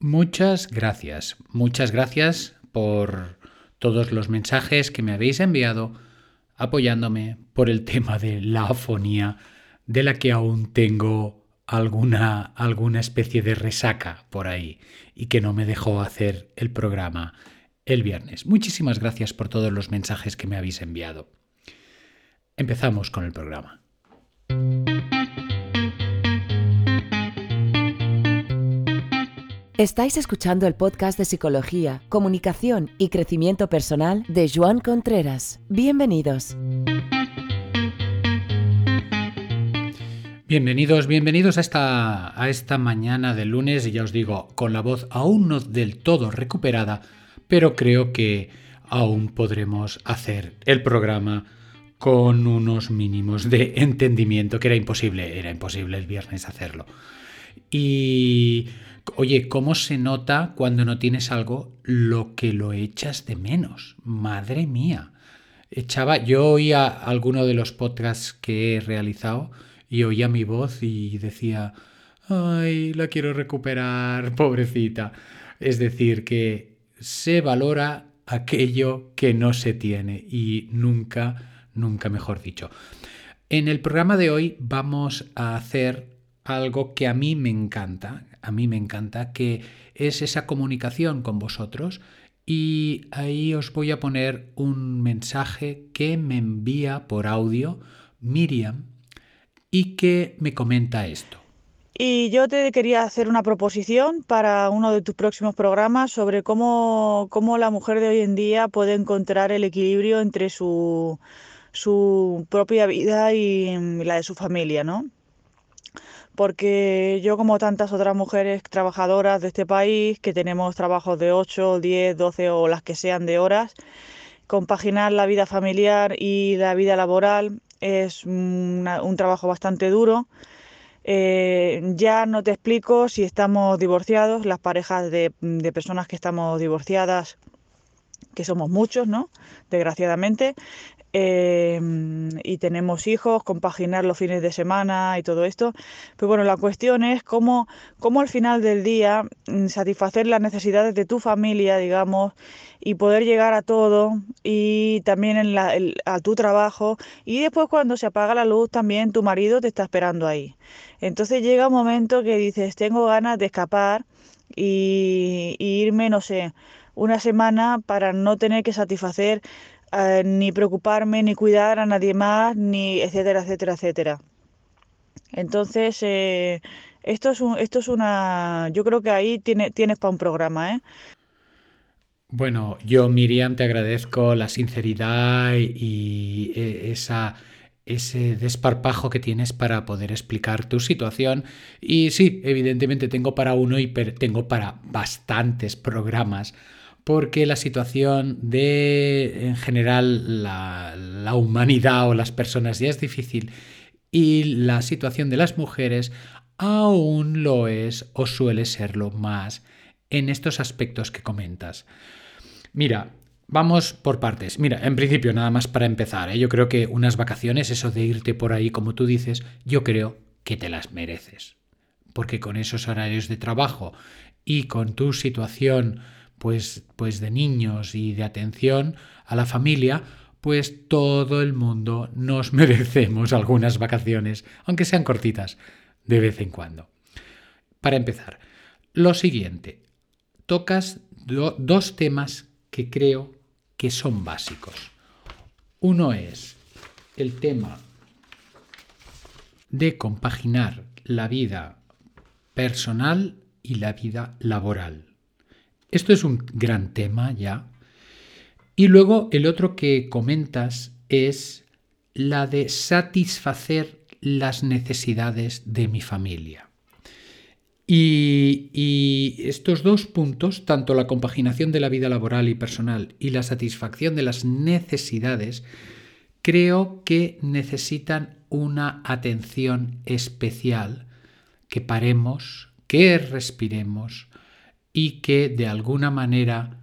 Muchas gracias, muchas gracias por todos los mensajes que me habéis enviado apoyándome por el tema de la afonía, de la que aún tengo alguna, alguna especie de resaca por ahí y que no me dejó hacer el programa el viernes. Muchísimas gracias por todos los mensajes que me habéis enviado. Empezamos con el programa. Estáis escuchando el podcast de Psicología, Comunicación y Crecimiento Personal de Joan Contreras. Bienvenidos. Bienvenidos, bienvenidos a esta, a esta mañana de lunes y ya os digo, con la voz aún no del todo recuperada, pero creo que aún podremos hacer el programa con unos mínimos de entendimiento, que era imposible, era imposible el viernes hacerlo. Y, oye, ¿cómo se nota cuando no tienes algo lo que lo echas de menos? Madre mía. Echaba, yo oía alguno de los podcasts que he realizado y oía mi voz y decía, ay, la quiero recuperar, pobrecita. Es decir, que se valora aquello que no se tiene y nunca, nunca mejor dicho. En el programa de hoy vamos a hacer algo que a mí me encanta, a mí me encanta, que es esa comunicación con vosotros y ahí os voy a poner un mensaje que me envía por audio Miriam y que me comenta esto. Y yo te quería hacer una proposición para uno de tus próximos programas sobre cómo, cómo la mujer de hoy en día puede encontrar el equilibrio entre su, su propia vida y la de su familia, ¿no? Porque yo, como tantas otras mujeres trabajadoras de este país, que tenemos trabajos de 8, 10, 12 o las que sean de horas, compaginar la vida familiar y la vida laboral es un trabajo bastante duro. Eh, ya no te explico si estamos divorciados, las parejas de, de, personas que estamos divorciadas, que somos muchos, ¿no? Desgraciadamente, Em, y tenemos hijos, compaginar los fines de semana y todo esto. Pero bueno, la cuestión es cómo, cómo al final del día mm, satisfacer las necesidades de tu familia, digamos, y poder llegar a todo y también en la, a tu trabajo. Y después cuando se apaga la luz también tu marido te está esperando ahí. Entonces llega un momento que dices, tengo ganas de escapar y, y irme, no sé, una semana para no tener que satisfacer eh, ni preocuparme, ni cuidar a nadie más, ni etcétera, etcétera, etcétera. Entonces, eh, esto, es un, esto es una... Yo creo que ahí tiene, tienes para un programa, ¿eh? Bueno, yo Miriam te agradezco la sinceridad y e, esa, ese desparpajo que tienes para poder explicar tu situación. Y sí, evidentemente tengo para uno y tengo para bastantes programas porque la situación de, en general, la, humanidad o las personas ya es difícil y la situación de las mujeres aún lo es o suele serlo más en estos aspectos que comentas. Mira, vamos por partes. Mira, en principio, nada más para empezar, ¿eh? yo creo que unas vacaciones, eso de irte por ahí como tú dices, yo creo que te las mereces. Porque con esos horarios de trabajo y con tu situación pues, pues de niños y de atención a la familia, pues todo el mundo nos merecemos algunas vacaciones, aunque sean cortitas, de vez en cuando. Para empezar, lo siguiente, tocas dos temas que creo que son básicos. Uno es el tema de compaginar la vida personal y la vida laboral. Esto es un gran tema ya. Y luego el otro que comentas es la de satisfacer las necesidades de mi familia. Y, estos dos puntos, tanto la compaginación de la vida laboral y personal y la satisfacción de las necesidades, creo que necesitan una atención especial, que paremos, que respiremos, y que de alguna manera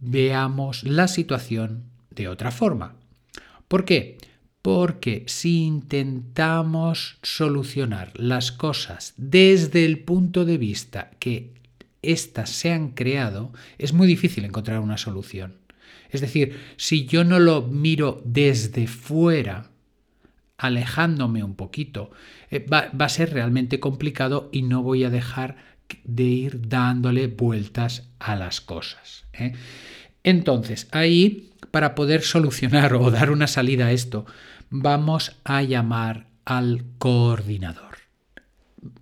veamos la situación de otra forma. ¿Por qué? Porque si intentamos solucionar las cosas desde el punto de vista que éstas se han creado, es muy difícil encontrar una solución. Es decir, si yo no lo miro desde fuera, alejándome un poquito, eh, va, a ser realmente complicado y no voy a dejar de ir dándole vueltas a las cosas. ¿eh? Entonces, ahí, para poder solucionar o dar una salida a esto, vamos a llamar al coordinador.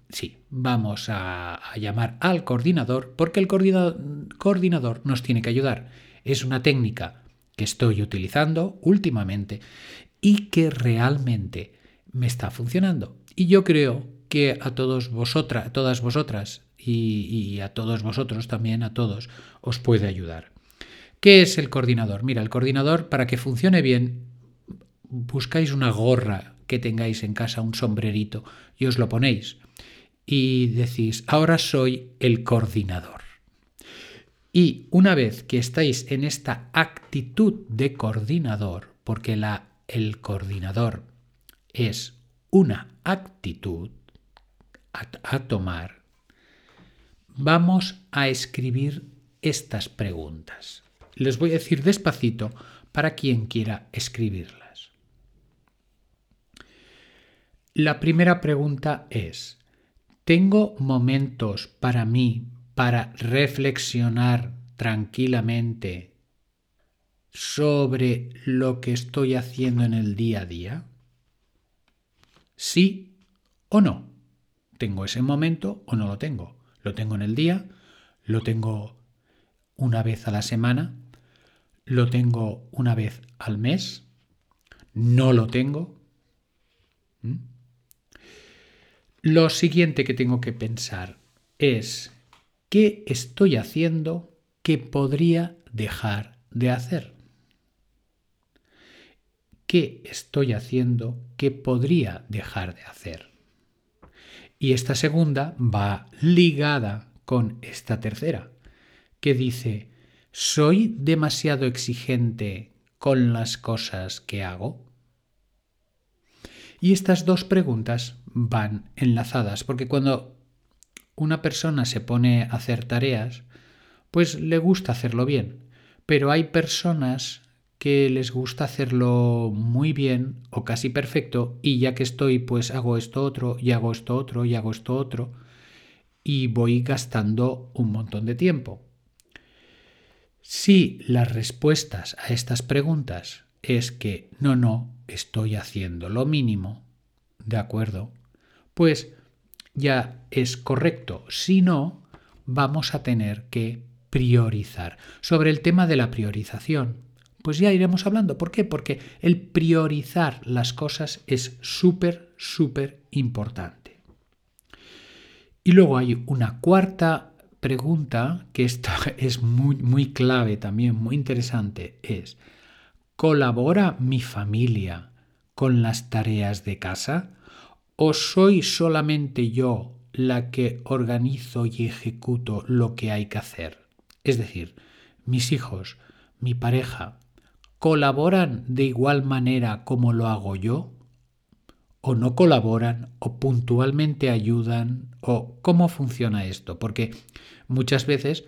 Sí, vamos a, llamar al coordinador porque el coordinador nos tiene que ayudar. Es una técnica que estoy utilizando últimamente y que realmente me está funcionando. Y yo creo que a todos vosotras, todas vosotras y, a todos vosotros también, a todos, os puede ayudar. ¿Qué es el coordinador? Mira, el coordinador, para que funcione bien, buscáis una gorra que tengáis en casa, un sombrerito, y os lo ponéis. Y decís, ahora soy el coordinador. Y una vez que estáis en esta actitud de coordinador, porque la, el coordinador es una actitud a, tomar, vamos a escribir estas preguntas. Les voy a decir despacito para quien quiera escribirlas. La primera pregunta es, ¿tengo momentos para mí para reflexionar tranquilamente sobre lo que estoy haciendo en el día a día? ¿Sí o no? ¿Tengo ese momento o no lo tengo? ¿Lo tengo en el día? ¿Lo tengo una vez a la semana? ¿Lo tengo una vez al mes? ¿No lo tengo? Lo siguiente que tengo que pensar es ¿qué estoy haciendo que podría dejar de hacer? ¿Qué estoy haciendo que podría dejar de hacer? Y esta segunda va ligada con esta tercera, que dice, ¿soy demasiado exigente con las cosas que hago? Y estas dos preguntas van enlazadas, porque cuando una persona se pone a hacer tareas, pues le gusta hacerlo bien, pero hay personas que les gusta hacerlo muy bien o casi perfecto y ya que estoy pues hago esto otro y hago esto otro y hago esto otro y voy gastando un montón de tiempo. Si las respuestas a estas preguntas es que no, no, estoy haciendo lo mínimo, ¿de acuerdo? Pues ya es correcto. Si no, vamos a tener que priorizar. Sobre el tema de la priorización, pues ya iremos hablando. ¿Por qué? Porque el priorizar las cosas es súper, súper importante. Y luego hay una cuarta pregunta que esta es muy, muy clave también, muy interesante, es, ¿colabora mi familia con las tareas de casa? ¿O soy solamente yo la que organizo y ejecuto lo que hay que hacer? Es decir, mis hijos, mi pareja, ¿Colaboran de igual manera como lo hago yo? ¿O no colaboran? ¿O puntualmente ayudan? ¿O cómo funciona esto? Porque muchas veces,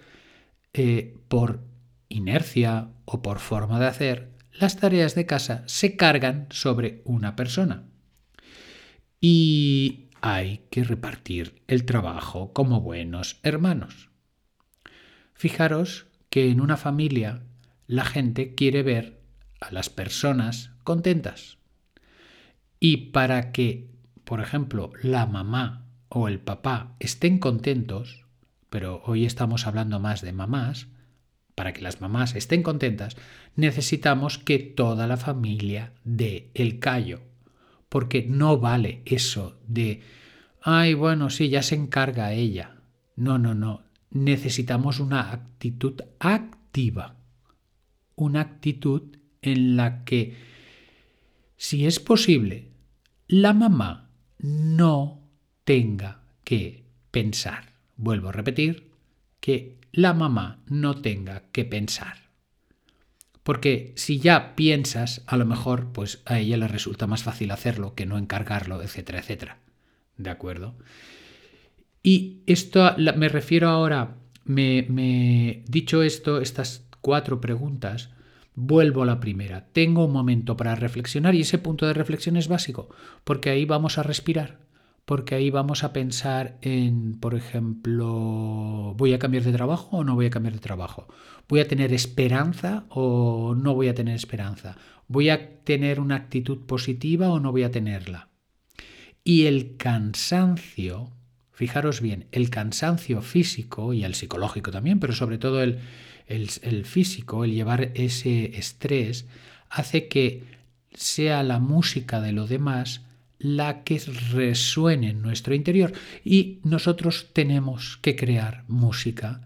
eh, por inercia o por forma de hacer, las tareas de casa se cargan sobre una persona. Y hay que repartir el trabajo como buenos hermanos. Fijaros que en una familia la gente quiere ver a las personas contentas. Y para que, por ejemplo, la mamá o el papá estén contentos, pero hoy estamos hablando más de mamás, para que las mamás estén contentas, necesitamos que toda la familia dé el callo. Porque no vale eso de, ay, bueno, sí, ya se encarga ella. No, no, no. Necesitamos una actitud activa. Una actitud en la que, si es posible, la mamá no tenga que pensar. Vuelvo a repetir, que la mamá no tenga que pensar. Porque si ya piensas, a lo mejor pues a ella le resulta más fácil hacerlo que no encargarlo, etcétera, etcétera. ¿De acuerdo? Y esto me refiero ahora me, me dicho esto, estas cuatro preguntas, vuelvo a la primera. Tengo un momento para reflexionar y ese punto de reflexión es básico, porque ahí vamos a respirar, porque ahí vamos a pensar en, por ejemplo, ¿voy a cambiar de trabajo o no voy a cambiar de trabajo? ¿Voy a tener esperanza o no voy a tener esperanza? ¿Voy a tener una actitud positiva o no voy a tenerla? Y el cansancio, fijaros bien, el cansancio físico y el psicológico también, pero sobre todo el, físico, el llevar ese estrés, hace que sea la música de lo demás la que resuene en nuestro interior y nosotros tenemos que crear música.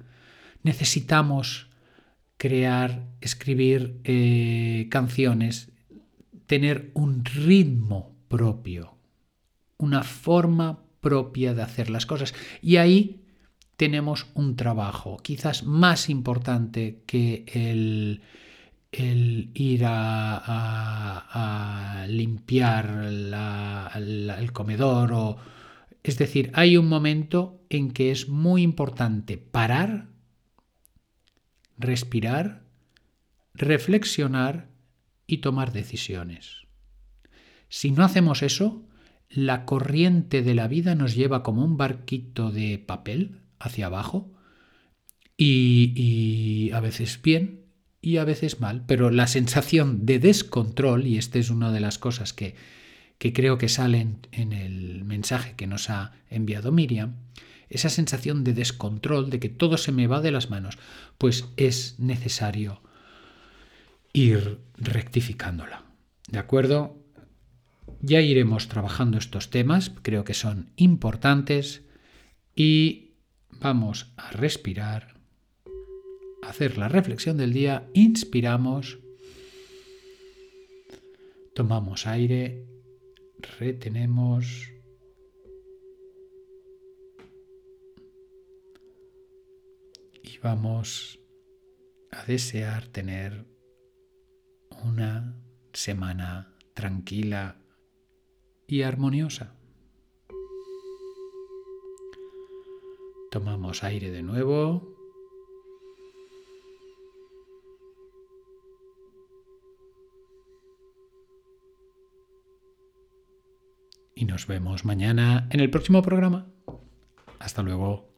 Necesitamos crear, escribir eh, canciones, tener un ritmo propio, una forma propia de hacer las cosas. Y ahí tenemos un trabajo quizás más importante que el, ir a, limpiar el comedor o... Es decir, hay un momento en que es muy importante parar, respirar, reflexionar y tomar decisiones. Si no hacemos eso, la corriente de la vida nos lleva como un barquito de papel hacia abajo y, a veces bien y a veces mal, pero la sensación de descontrol, y esta es una de las cosas que, que creo que salen en el mensaje que nos ha enviado Miriam, esa sensación de descontrol, de que todo se me va de las manos, pues es necesario ir rectificándola. ¿De acuerdo? Ya iremos trabajando estos temas, creo que son importantes y Vamos a respirar, hacer la reflexión del día, inspiramos, tomamos aire, retenemos. Y vamos a desear tener una semana tranquila y armoniosa. Tomamos aire de nuevo. Y nos vemos mañana en el próximo programa. Hasta luego.